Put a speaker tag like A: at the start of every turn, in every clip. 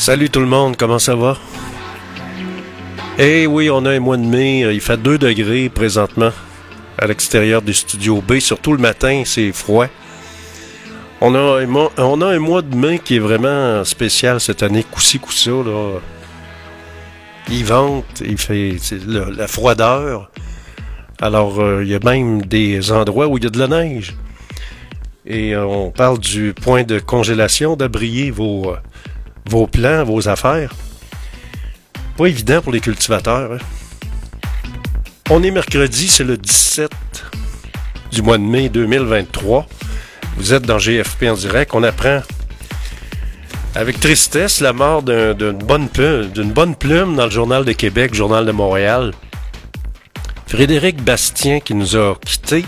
A: Salut tout le monde, comment ça va? Eh oui, on a un mois de mai, il fait 2 degrés présentement à l'extérieur du studio B, surtout le matin, c'est froid. On a, un mois, de mai qui est vraiment spécial cette année, coup-ci, coup-ça. Là. Il vente, il fait la froideur. Alors, euh, il y a même des endroits où il y a de la neige. Et euh, on parle du point de congélation, d'abrier vos, euh, vos plans, vos affaires? Pas évident pour les cultivateurs. Hein. On est mercredi, c'est le 17 du mois de mai 2023. Vous êtes dans GFP en direct. On apprend avec tristesse la mort d'une bonne, plume, dans le Journal de Québec, Journal de Montréal. Frédéric Bastien qui nous a quittés.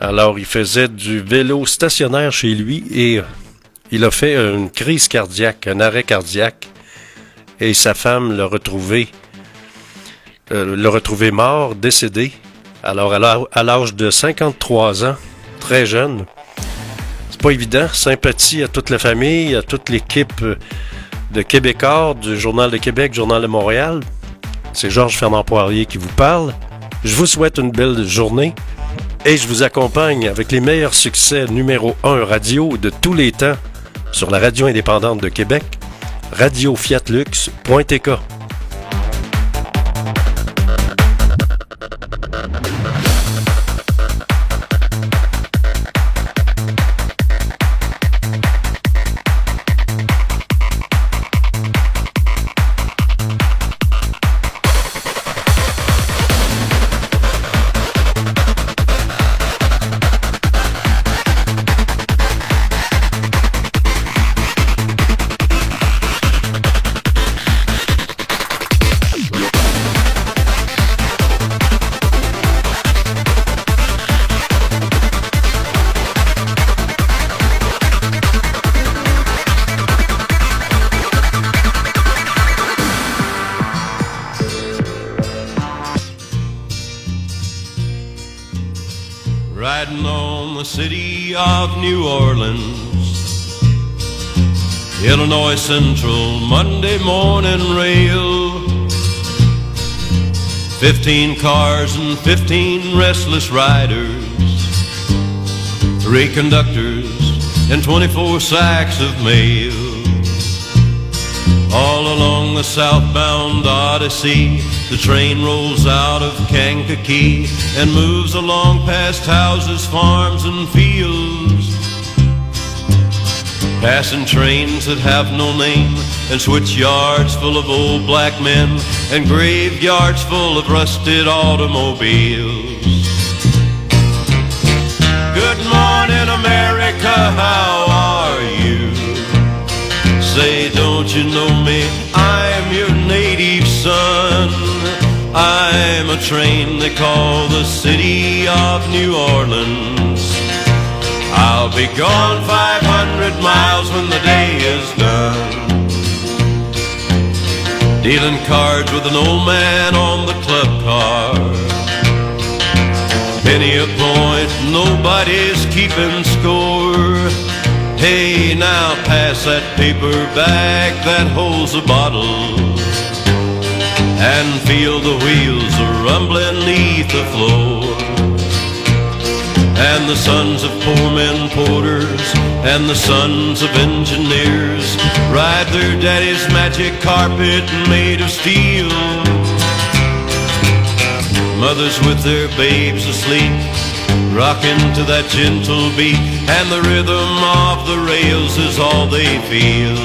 A: Alors, il faisait du vélo stationnaire chez lui et il a fait une crise cardiaque, un arrêt cardiaque, et sa femme l'a retrouvé, euh, l'a retrouvé mort, décédé. Alors, à l'âge de 53 ans, très jeune. C'est pas évident. Sympathie à toute la famille, à toute l'équipe de Québécois, du Journal de Québec, Journal de Montréal. C'est Georges Fernand Poirier qui vous parle. Je vous souhaite une belle journée et je vous accompagne avec les meilleurs succès numéro 1 radio de tous les temps sur la radio indépendante de Québec, radiofiatlux.tk. morning rail. Fifteen cars and fifteen restless riders. Three conductors and 24 sacks of mail. All along the southbound Odyssey, the train rolls out of Kankakee and moves along past houses, farms, and fields Passing trains that have no name, and switchyards full of old black men, and graveyards full of rusted automobiles. Good morning, America, how are you? Say, don't you know me? I'm your native son. I'm a train they call the city of New Orleans. I'll be gone 500 miles when the day is done. Dealing cards with an old man on the club car. Penny a point, nobody's keeping score. Hey, now pass that paper bag that holds a bottle. And feel the wheels a rumbling neath the floor. And the sons of poor men porters and the sons of engineers ride their daddy's magic carpet made of steel. Mothers with their babes asleep, rocking to that gentle beat, and the rhythm of the rails is all they feel.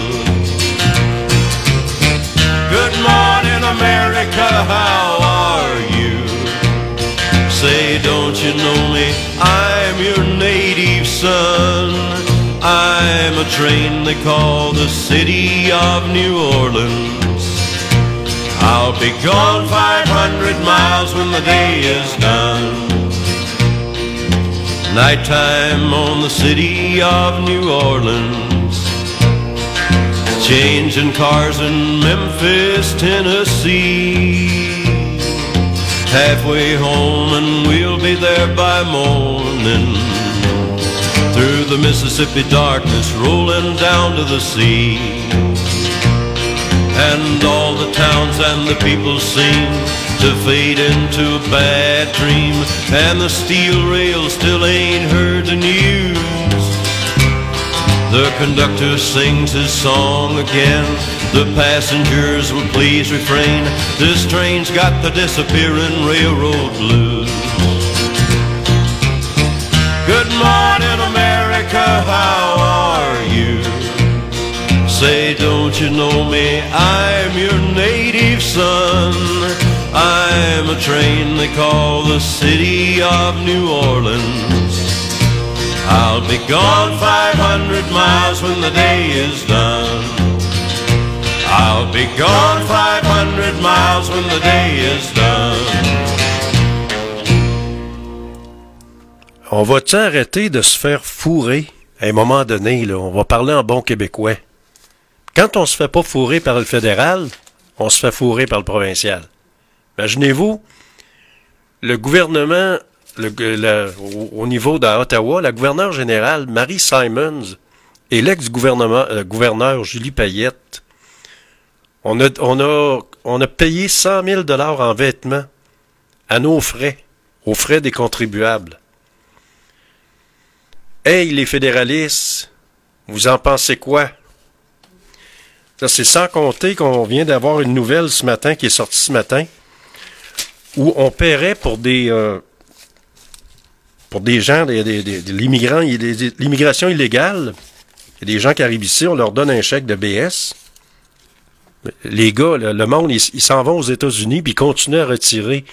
A: Good morning, America, how are you? Say, don't you know me? I'm your native son. I'm a train they call the city of New Orleans. I'll be gone 500 miles when the day is done. Nighttime on the city of New Orleans. Changing cars in Memphis, Tennessee halfway home and we'll be there by morning. Through the Mississippi darkness rolling down to the sea. And all the towns and the people seem to fade into a bad dream. And the steel rails still ain't heard the news. The conductor sings his song again. The passengers will please refrain. This train's got the disappearing railroad blues. Good morning, America, how are you? Say, don't you know me? I'm your native son. I'm a train they call the city of New Orleans. I'll be gone 500 miles when the day is done. I'll be gone 500 miles when the day is done.
B: On va-tu arrêter de se faire fourrer? À un moment donné, là? On va parler en bon québécois. Quand on se fait pas fourrer par le fédéral, on se fait fourrer par le provincial. Imaginez-vous, le gouvernement, au, au niveau d'Ottawa, la gouverneure générale Marie Simons et l'ex-gouvernement euh, Julie Payette, on a, payé 100 000 dollars en vêtements à nos frais, aux frais des contribuables. Hey, les fédéralistes, vous en pensez quoi? C'est sans compter qu'on vient d'avoir une nouvelle ce matin qui est sortie ce matin où on paierait pour des euh, pour des gens, des, des, des- l'immigration illégale. Des gens qui arrivent ici, on leur donne un chèque de BS. Les gars, le, monde, ils s'en vont aux États-Unis puis ils continuent à retirer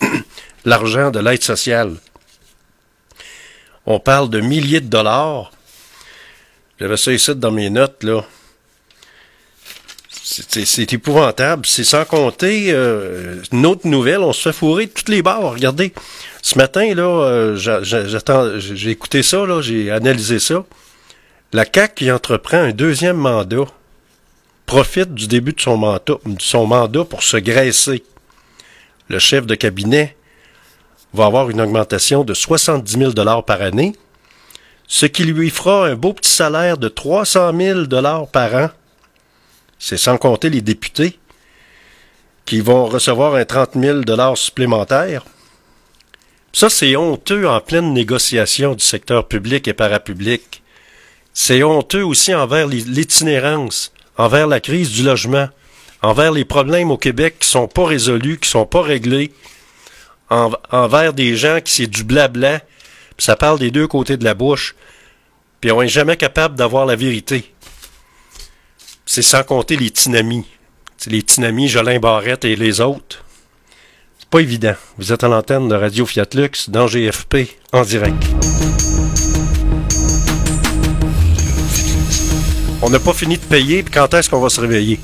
B: l'argent de l'aide sociale. On parle de milliers de dollars. J'avais ça ici dans mes notes, là. C'est- épouvantable. C'est sans compter euh, une autre nouvelle. On se fait fourrer de toutes les barres. Regardez, ce matin, là, euh, j'ai écouté ça, j'ai analysé ça. La CAQ qui entreprend un deuxième mandat profite du début de son mandat, pour se graisser. Le chef de cabinet va avoir une augmentation de 70 000 dollars par année, ce qui lui fera un beau petit salaire de 300 000 dollars par an. C'est sans compter les députés qui vont recevoir un 30 000 dollars supplémentaires. Ça, c'est honteux en pleine négociation du secteur public et parapublic. C'est honteux aussi envers l'itinérance, envers la crise du logement, envers les problèmes au Québec qui sont pas résolus, qui sont pas réglés, en- envers des gens qui c'est du blabla, puis ça parle des deux côtés de la bouche, puis on est jamais capable d'avoir la vérité. C'est sans compter les tinamis. Les tinamis, Jolin Barrette et les autres. C'est pas évident. Vous êtes à l'antenne de Radio Fiat Lux dans GFP en direct. On n'a pas fini de payer, puis quand est-ce qu'on va se réveiller?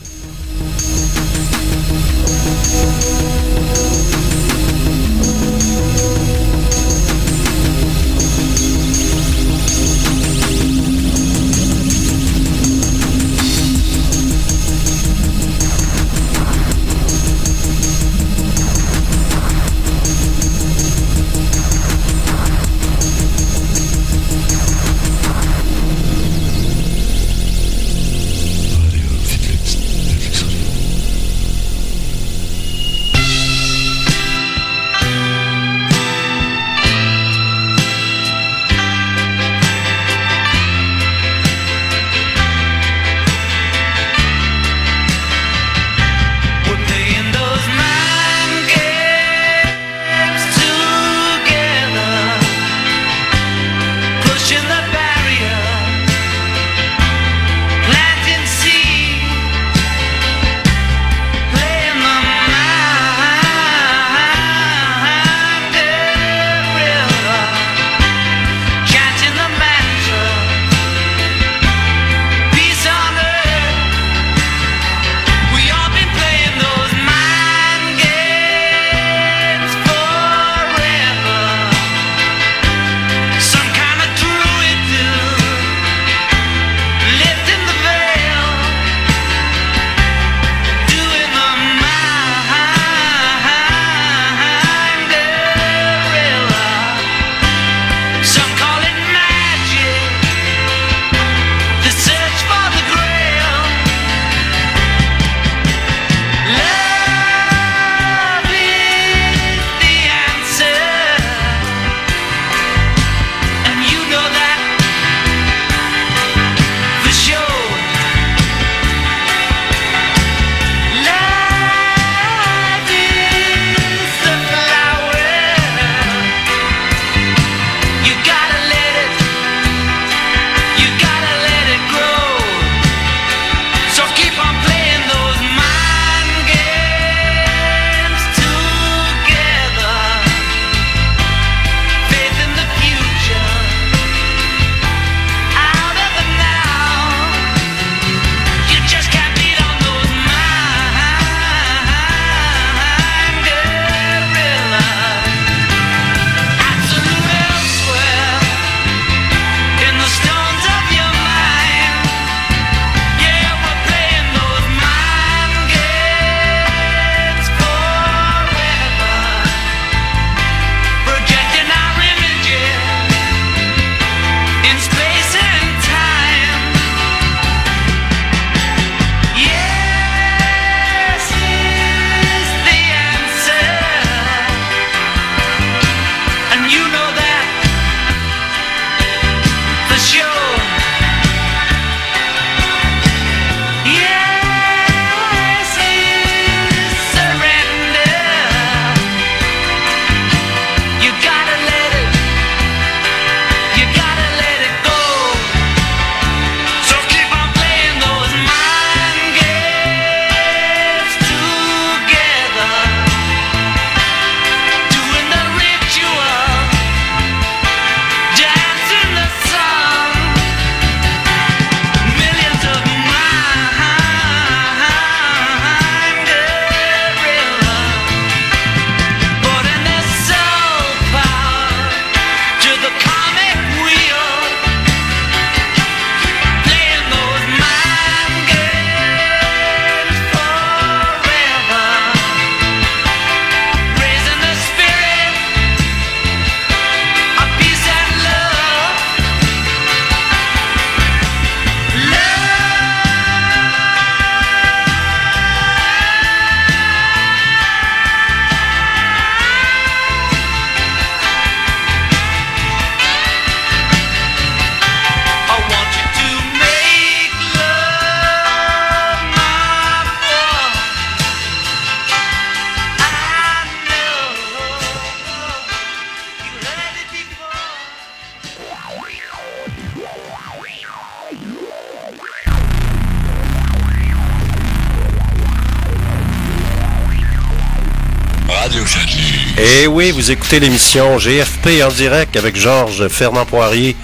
C: Oui, vous écoutez l'émission GFP en direct avec Georges Fernand Poirier,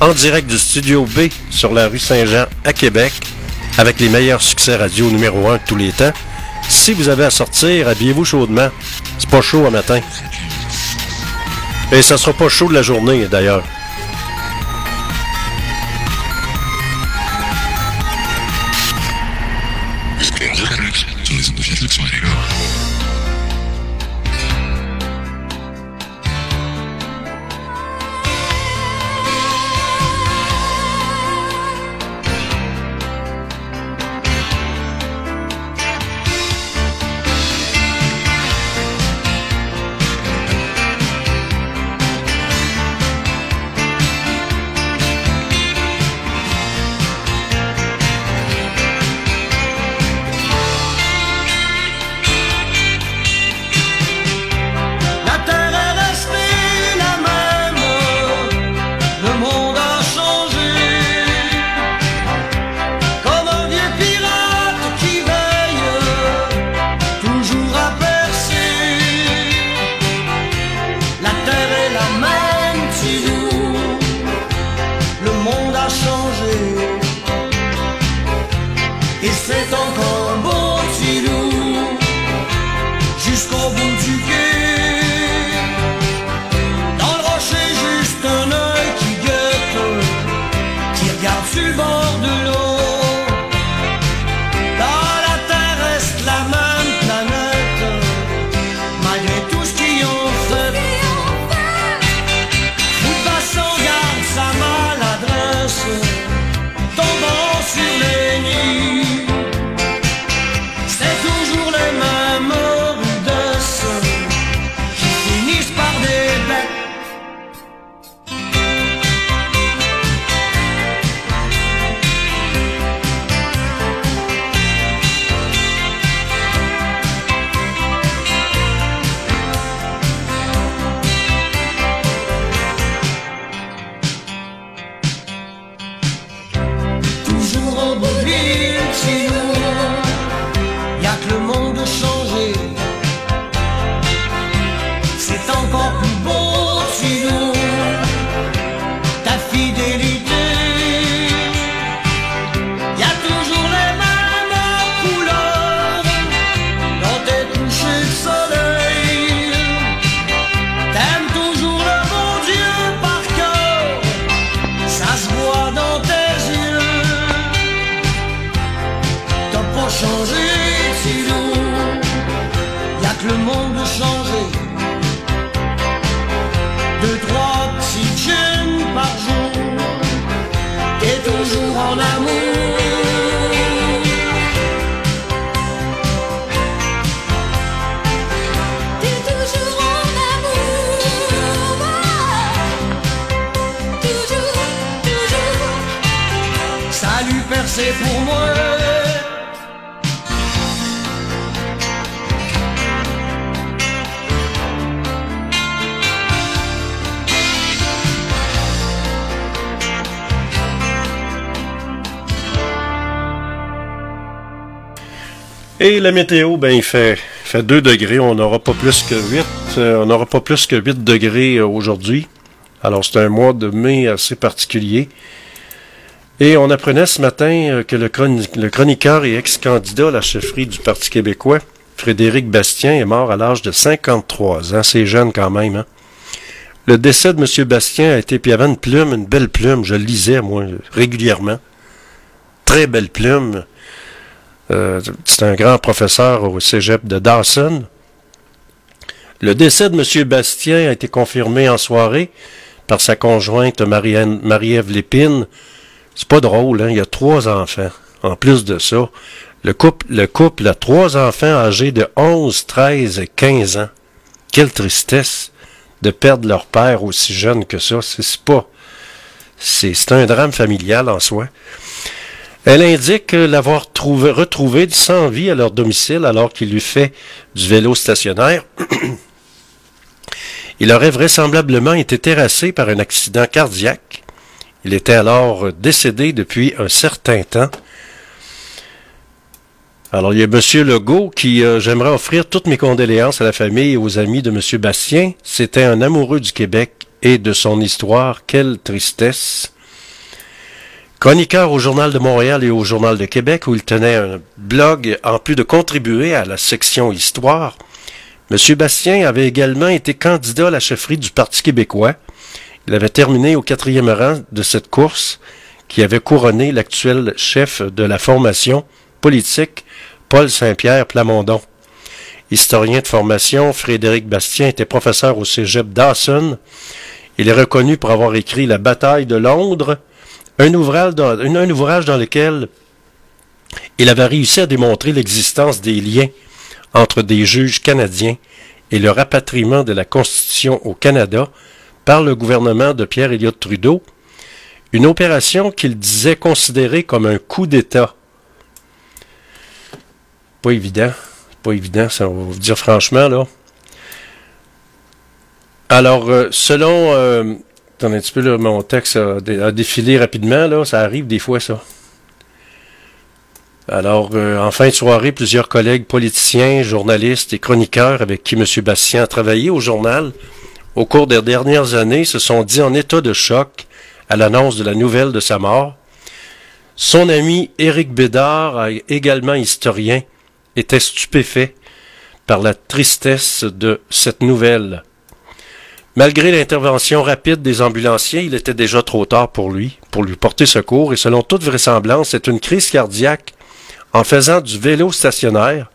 C: en direct du Studio B sur la rue Saint-Jean à Québec, avec les meilleurs succès radio numéro 1 de tous les temps. Si vous avez à sortir, habillez-vous chaudement. C'est pas chaud un matin. Et ça sera pas chaud de la journée d'ailleurs. Et la météo, ben, il fait, fait 2 degrés. On n'aura pas plus que 8. Euh, on n'aura pas plus que 8 degrés euh, aujourd'hui. Alors, c'est un mois de mai assez particulier. Et on apprenait ce matin euh, que le, chroniqueur et ex-candidat à la chefferie du Parti québécois, Frédéric Bastien, est mort à l'âge de 53 ans. C'est jeune quand même. Hein? Le décès de M. Bastien a été, puis il avait une plume, une belle plume, je lisais, moi, régulièrement. Très belle plume. Euh, c'est un grand professeur au cégep de Dawson. Le décès de M. Bastien a été confirmé en soirée par sa conjointe Marie-Ève Lépine. C'est pas drôle, hein? il y a trois enfants. En plus de ça, le couple, le couple a trois enfants âgés de 11, 13 et 15 ans. Quelle tristesse de perdre leur père aussi jeune que ça. C'est pas. C'est un drame familial en soi. Elle indique l'avoir retrouvé sans vie à leur domicile alors qu'il lui fait du vélo stationnaire. Il aurait vraisemblablement été terrassé par un accident cardiaque. Il était alors décédé depuis un certain temps.
B: Alors, il y a M. Legault qui, euh, j'aimerais offrir toutes mes condoléances à la famille et aux amis de M. Bastien. C'était un amoureux du Québec et de son histoire. Quelle tristesse. Chroniqueur au Journal de Montréal et au Journal de Québec, où il tenait un blog en plus de contribuer à la section Histoire, M. Bastien avait également été candidat à la chefferie du Parti québécois. Il avait terminé au quatrième rang de cette course qui avait couronné l'actuel chef de la formation politique, Paul Saint-Pierre Plamondon. Historien de formation, Frédéric Bastien était professeur au cégep Dawson. Il est reconnu pour avoir écrit La bataille de Londres, un ouvrage dans, lequel il avait réussi à démontrer l'existence des liens entre des juges canadiens et le rapatriement de la Constitution au Canada par le gouvernement de Pierre Elliott Trudeau, une opération qu'il disait considérée comme un coup d'État. Pas évident, pas évident, ça, on va vous dire franchement, là. Alors, euh, selon... Euh, attendez un petit peu, mon texte a, défilé rapidement, là, ça arrive des fois, ça. Alors, euh, en fin de soirée, plusieurs collègues politiciens, journalistes et chroniqueurs avec qui M. Bastien a travaillé au journal au cours des dernières années se sont dit en état de choc à l'annonce de la nouvelle de sa mort. Son ami Éric Bédard, également historien, était stupéfait par la tristesse de cette nouvelle. Malgré l'intervention rapide des ambulanciers, il était déjà trop tard pour lui, pour lui porter secours, et selon toute vraisemblance, c'est une crise cardiaque en faisant du vélo stationnaire.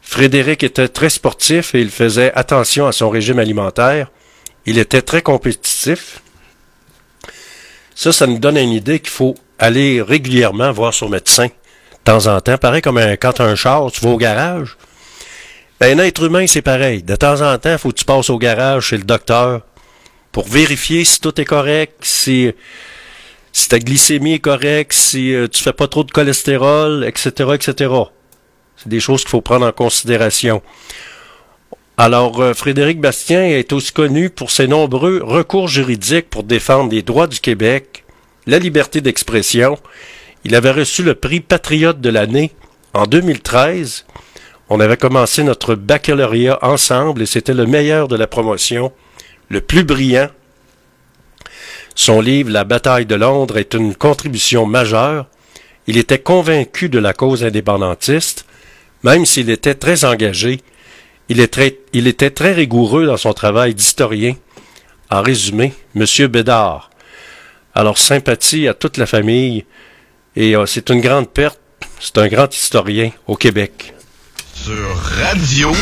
B: Frédéric était très sportif et il faisait attention à son régime alimentaire. Il était très compétitif. Ça, ça nous donne une idée qu'il faut aller régulièrement voir son médecin, de temps en temps. Pareil comme un, quand un char, tu vas au garage. Ben, un être humain, c'est pareil. De temps en temps, il faut que tu passes au garage chez le docteur pour vérifier si tout est correct, si, si ta glycémie est correcte, si euh, tu fais pas trop de cholestérol, etc., etc. C'est des choses qu'il faut prendre en considération. Alors, euh, Frédéric Bastien est aussi connu pour ses nombreux recours juridiques pour défendre les droits du Québec, la liberté d'expression. Il avait reçu le prix Patriote de l'année en 2013. On avait commencé notre baccalauréat ensemble et c'était le meilleur de la promotion, le plus brillant. Son livre La bataille de Londres est une contribution majeure. Il était convaincu de la cause indépendantiste, même s'il était très engagé il, était très rigoureux dans son travail d'historien. En résumé, Monsieur Bédard. Alors, sympathie à toute la famille, et euh, c'est une grande perte. C'est un grand historien au Québec.
A: Sur radio.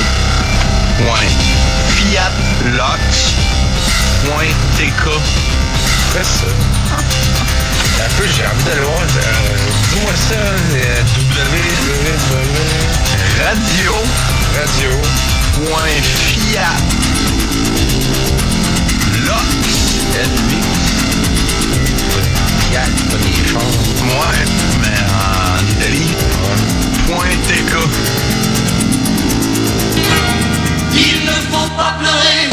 A: Un peu, j'ai envie d'aller voir. Euh, dis-moi ça. Euh, w, radio. Radio. Fiat. Lux. Fiat, pas des choses. Ouais, mais en Italie. Point TK. Il ne faut pas pleurer,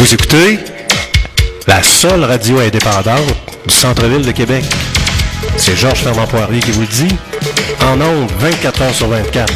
D: Vous écoutez la seule radio indépendante du centre-ville de Québec. C'est Georges Fernand Poirier qui vous dit. En ondes, 24 heures sur 24.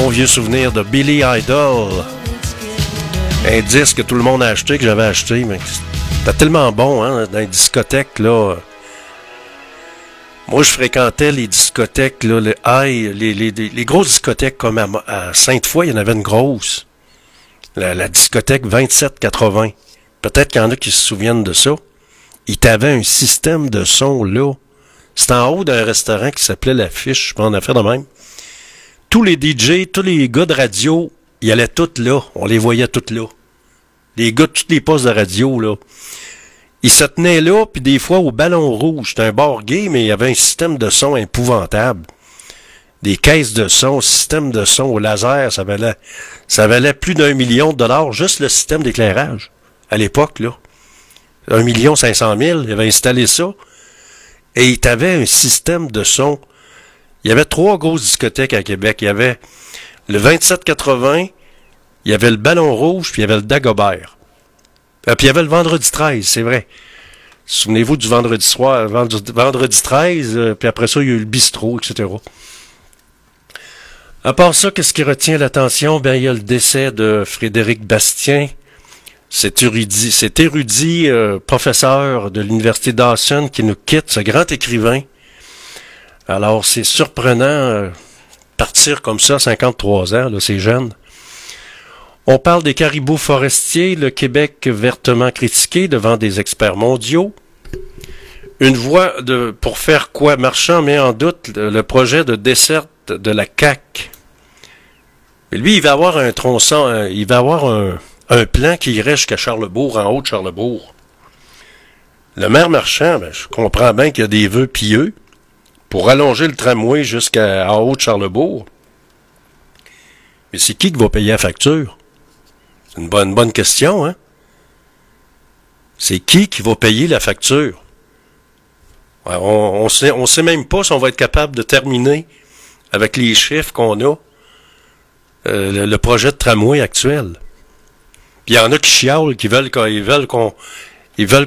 D: Vieux souvenir de Billy Idol. Un disque que tout le monde a acheté, que j'avais acheté, mais c'était tellement bon, hein, dans les discothèques, là. Moi, je fréquentais les discothèques, là, les, les, grosses discothèques comme à, Sainte-Foy, il y en avait une grosse.
B: la, la discothèque 2780. Peut-être qu'il y en a qui se souviennent de ça. Il t'avait un système de son là. C'était en haut d'un restaurant qui s'appelait L'Affiche, je pense, en affaire de même. Tous les DJ, tous les gars de radio, ils allaient tous là. On les voyait tous là. Les gars de tous les postes de radio, là. Ils se tenaient là, puis des fois au ballon rouge. C'était un bar gay, mais il y avait un système de son épouvantable. Des caisses de son, système de son au laser, ça valait, ça valait plus d'un million de dollars, juste le système d'éclairage. À l'époque, là. Un million cinq cent mille, il avait installé ça. Et il avait un système de son. Il y avait trois grosses discothèques à Québec. Il y avait le 2780, il y avait le Ballon Rouge, puis il y avait le Dagobert. Euh, puis il y avait le vendredi 13, c'est vrai. Souvenez-vous du vendredi soir, vendredi, vendredi 13, euh, puis après ça, il y a eu le bistrot, etc. À part ça, qu'est-ce qui retient l'attention? Ben, il y a le décès de Frédéric Bastien, cet érudit, cet érudit euh, professeur de l'Université Dawson qui nous quitte, ce grand écrivain. Alors, c'est surprenant euh, partir comme ça, 53 ans, c'est jeune. On parle des caribous forestiers, le Québec vertement critiqué devant des experts mondiaux. Une voie de, pour faire quoi Marchand met en doute le, projet de desserte de la. Mais lui, il va avoir un tronçon, il va avoir un, un plan qui irait jusqu'à Charlebourg, en haut de Charlebourg. Le maire Marchand, ben, je comprends bien qu'il y a des vœux pieux pour allonger le tramway jusqu'à en haut de Charlebourg. Mais c'est qui qui va payer la facture? C'est une bonne, bonne question, hein? C'est qui qui va payer la facture? On, on, sait, même pas si on va être capable de terminer avec les chiffres qu'on a euh, le, projet de tramway actuel. Puis il y en a qui chialent, qui veulent qu'on ils veulent qu'on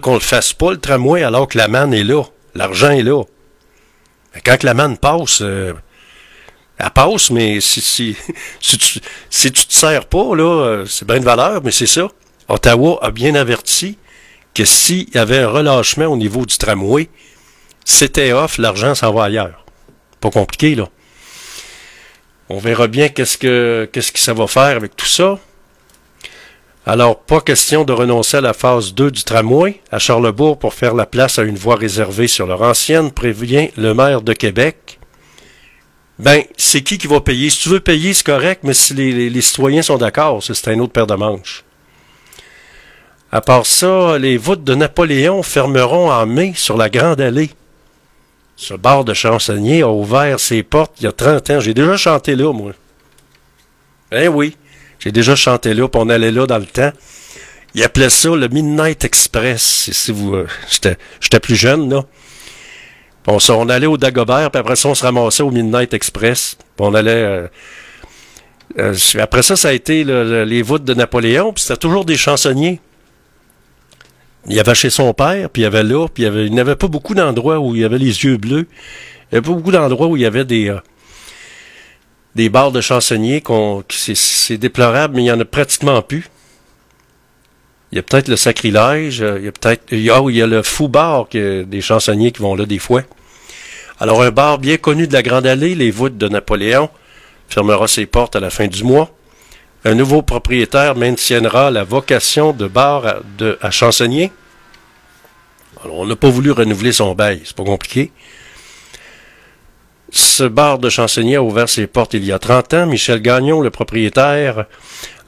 B: qu'on le fasse pas le tramway alors que la manne est là, l'argent est là. Mais quand la manne passe, euh, elle passe, mais si, si, si, tu, si tu te sers pas, là, euh, c'est bien de valeur, mais c'est ça. Ottawa a bien averti que s'il y avait un relâchement au niveau du tramway, c'était off, l'argent s'en va ailleurs. Pas compliqué, là. On verra bien qu'est-ce que qu'est-ce que ça va faire avec tout ça. Alors, pas question de renoncer à la phase 2 du tramway à Charlebourg pour faire la place à une voie réservée sur leur ancienne, prévient le maire de Québec. Ben, c'est qui qui va payer? Si tu veux payer, c'est correct, mais si les, citoyens sont d'accord, c'est un autre paire de manches. À part ça, les voûtes de Napoléon fermeront en mai sur la Grande Allée. Ce bar de chansonnier a ouvert ses portes il y a 30 ans. J'ai déjà chanté là, moi. Ben oui. J'ai déjà chanté là, puis on allait là dans le temps. Il appelait ça le Midnight Express. Si vous, euh, j'étais plus jeune, là. On, on, allait au Dagobert, puis après ça, on se ramassait au Midnight Express. Puis on allait... Euh, euh, après ça, ça a été le, le, les voûtes de Napoléon, puis c'était toujours des chansonniers. Il y avait chez son père, puis il y avait là, puis il y avait, n'y avait pas beaucoup d'endroits où il y avait les yeux bleus. Il n'y avait pas beaucoup d'endroits où il y avait des... des bars de chansonniers qu'on, c'est déplorable, mais il y en a pratiquement plus. Il y a peut-être le sacrilège, euh, il y a peut-être, il y a, il y a le fou bar des chansonniers qui vont là des fois. Alors un bar bien connu de la Grande Allée, les voûtes de Napoléon, fermera ses portes à la fin du mois. Un nouveau propriétaire maintiendra la vocation de bar à, de, à chansonnier. Alors on n'a pas voulu renouveler son bail, c'est pas compliqué. Ce bar de chansonnier a ouvert ses portes il y a 30 ans. Michel Gagnon, le propriétaire,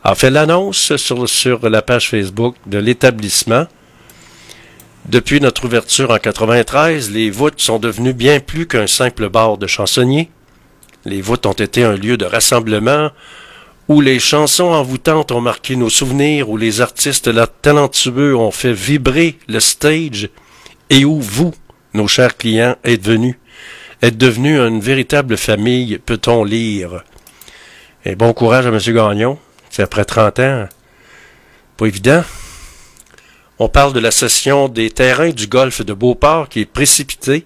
B: a fait l'annonce sur, la page Facebook de l'établissement. Depuis notre ouverture en 93, les voûtes sont devenues bien plus qu'un simple bar de chansonnier. Les voûtes ont été un lieu de rassemblement où les chansons envoûtantes ont marqué nos souvenirs, où les artistes talentueux ont fait vibrer le stage et où vous, nos chers clients, êtes venus être devenu une véritable famille, peut-on lire. Et bon courage à M. Gagnon. C'est après 30 ans. Pas évident. On parle de la cession des terrains du golfe de Beauport qui est précipitée,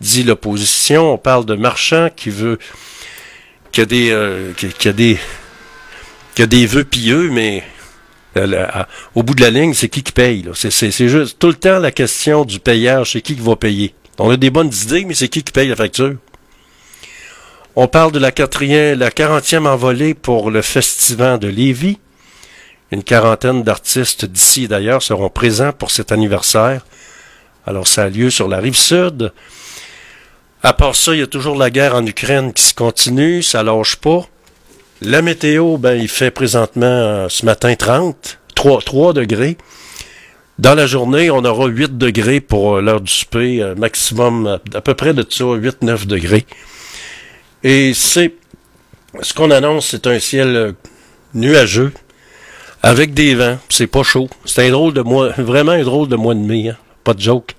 B: dit l'opposition. On parle de Marchand qui veut, qui a des, euh, qui, qui, a des, qui a des vœux pieux, mais euh, au bout de la ligne, c'est qui qui paye. C'est juste tout le temps la question du payeur, c'est qui qui va payer. On a des bonnes idées, mais c'est qui qui paye la facture? On parle de la quatrième, la quarantième envolée pour le festival de Lévis. Une quarantaine d'artistes d'ici d'ailleurs seront présents pour cet anniversaire. Alors ça a lieu sur la rive sud. À part ça, il y a toujours la guerre en Ukraine qui se continue, ça lâche pas. La météo, ben, il fait présentement euh, ce matin 30, 3, 3 degrés. Dans la journée, on aura 8 degrés pour euh, l'heure du souper, euh, maximum à peu près de ça, 8-9 degrés. Et c'est ce qu'on annonce, c'est un ciel nuageux avec des vents. C'est pas chaud. C'est un drôle de mois, vraiment un drôle de mois de mai. Hein. Pas de joke.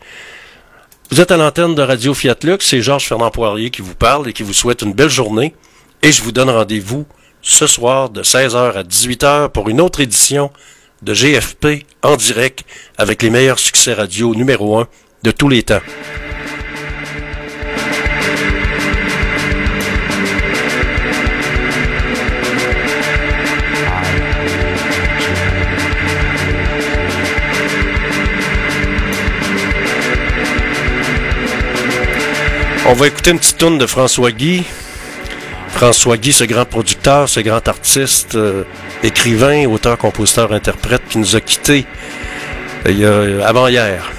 B: Vous êtes à l'antenne de Radio Fiat Lux, c'est Georges Fernand Poirier qui vous parle et qui vous souhaite une belle journée. Et je vous donne rendez-vous ce soir de 16h à 18h pour une autre édition de GFP en direct avec les meilleurs succès radio numéro 1 de tous les temps. On va écouter une petite tourne de François Guy. François Guy, ce grand producteur, ce grand artiste, euh, écrivain, auteur, compositeur, interprète, qui nous a quittés euh, avant hier.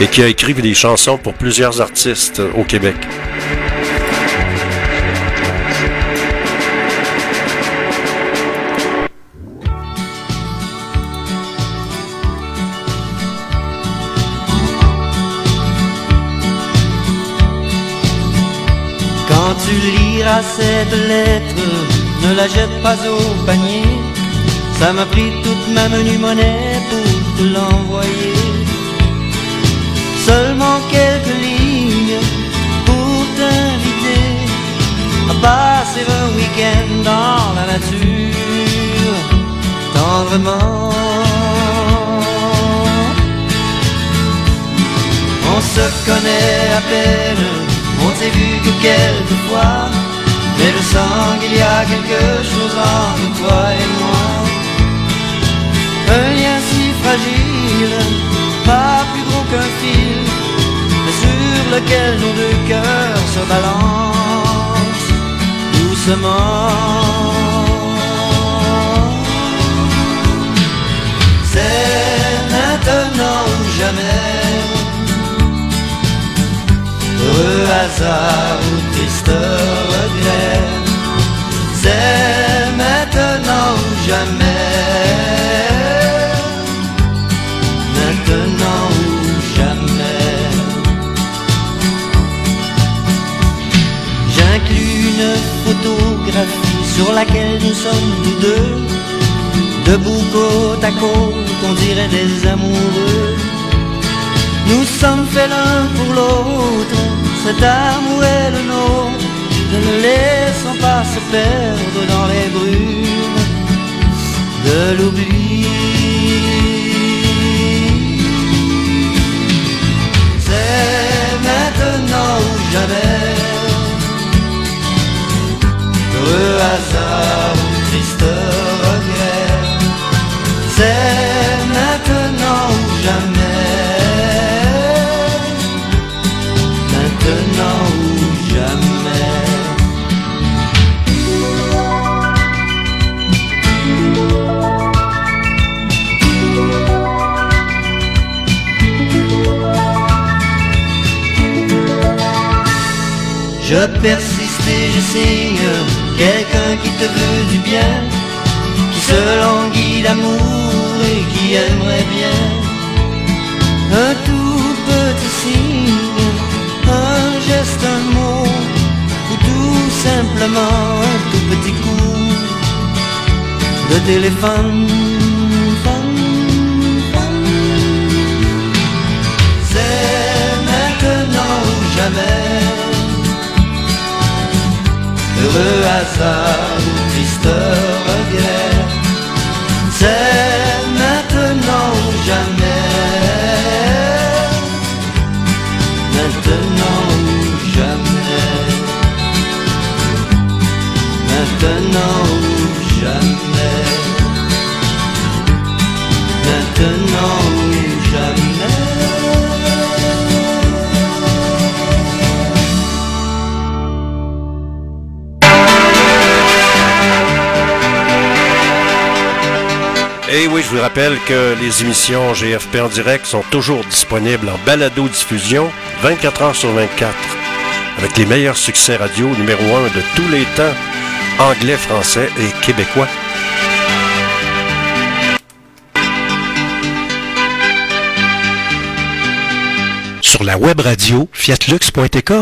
B: Et qui a écrit des chansons pour plusieurs artistes euh, au Québec.
C: Cette lettre, ne la jette pas au panier. Ça m'a pris toute ma menue monnaie pour te l'envoyer. Seulement quelques lignes pour t'inviter à passer un week-end dans la nature, tendrement. On se connaît à peine on s'est vu que quelques fois, mais je sens qu'il y a quelque chose entre toi et moi. Un lien si fragile, pas plus gros qu'un fil, mais sur lequel nos deux cœurs se balancent doucement. C'est maintenant ou jamais heureux hasard ou triste jamais. Maintenant ou jamais. J'inclus une photographie sur laquelle nous sommes nous deux. Debout côte à côte, on dirait des amoureux. Nous sommes faits l'un pour l'autre, cet amour est le nôtre? Ne laissons pas se perdre dans les brumes de l'oubli. C'est maintenant ou jamais. Heureux hasard Je persiste et je signe quelqu'un qui te veut du bien, qui se languit d'amour et qui aimerait bien un tout petit signe, un geste, un mot, ou tout simplement un tout petit coup de téléphone. Heureux hasard ou triste regret. C'est maintenant ou jamais. Maintenant ou jamais. Maintenant ou
B: Et oui, je vous rappelle que les émissions GFP en direct sont toujours disponibles en balado-diffusion 24 heures sur 24 avec les meilleurs succès radio numéro 1 de tous les temps, anglais, français et québécois.
D: Sur la web radio fiatlux.tk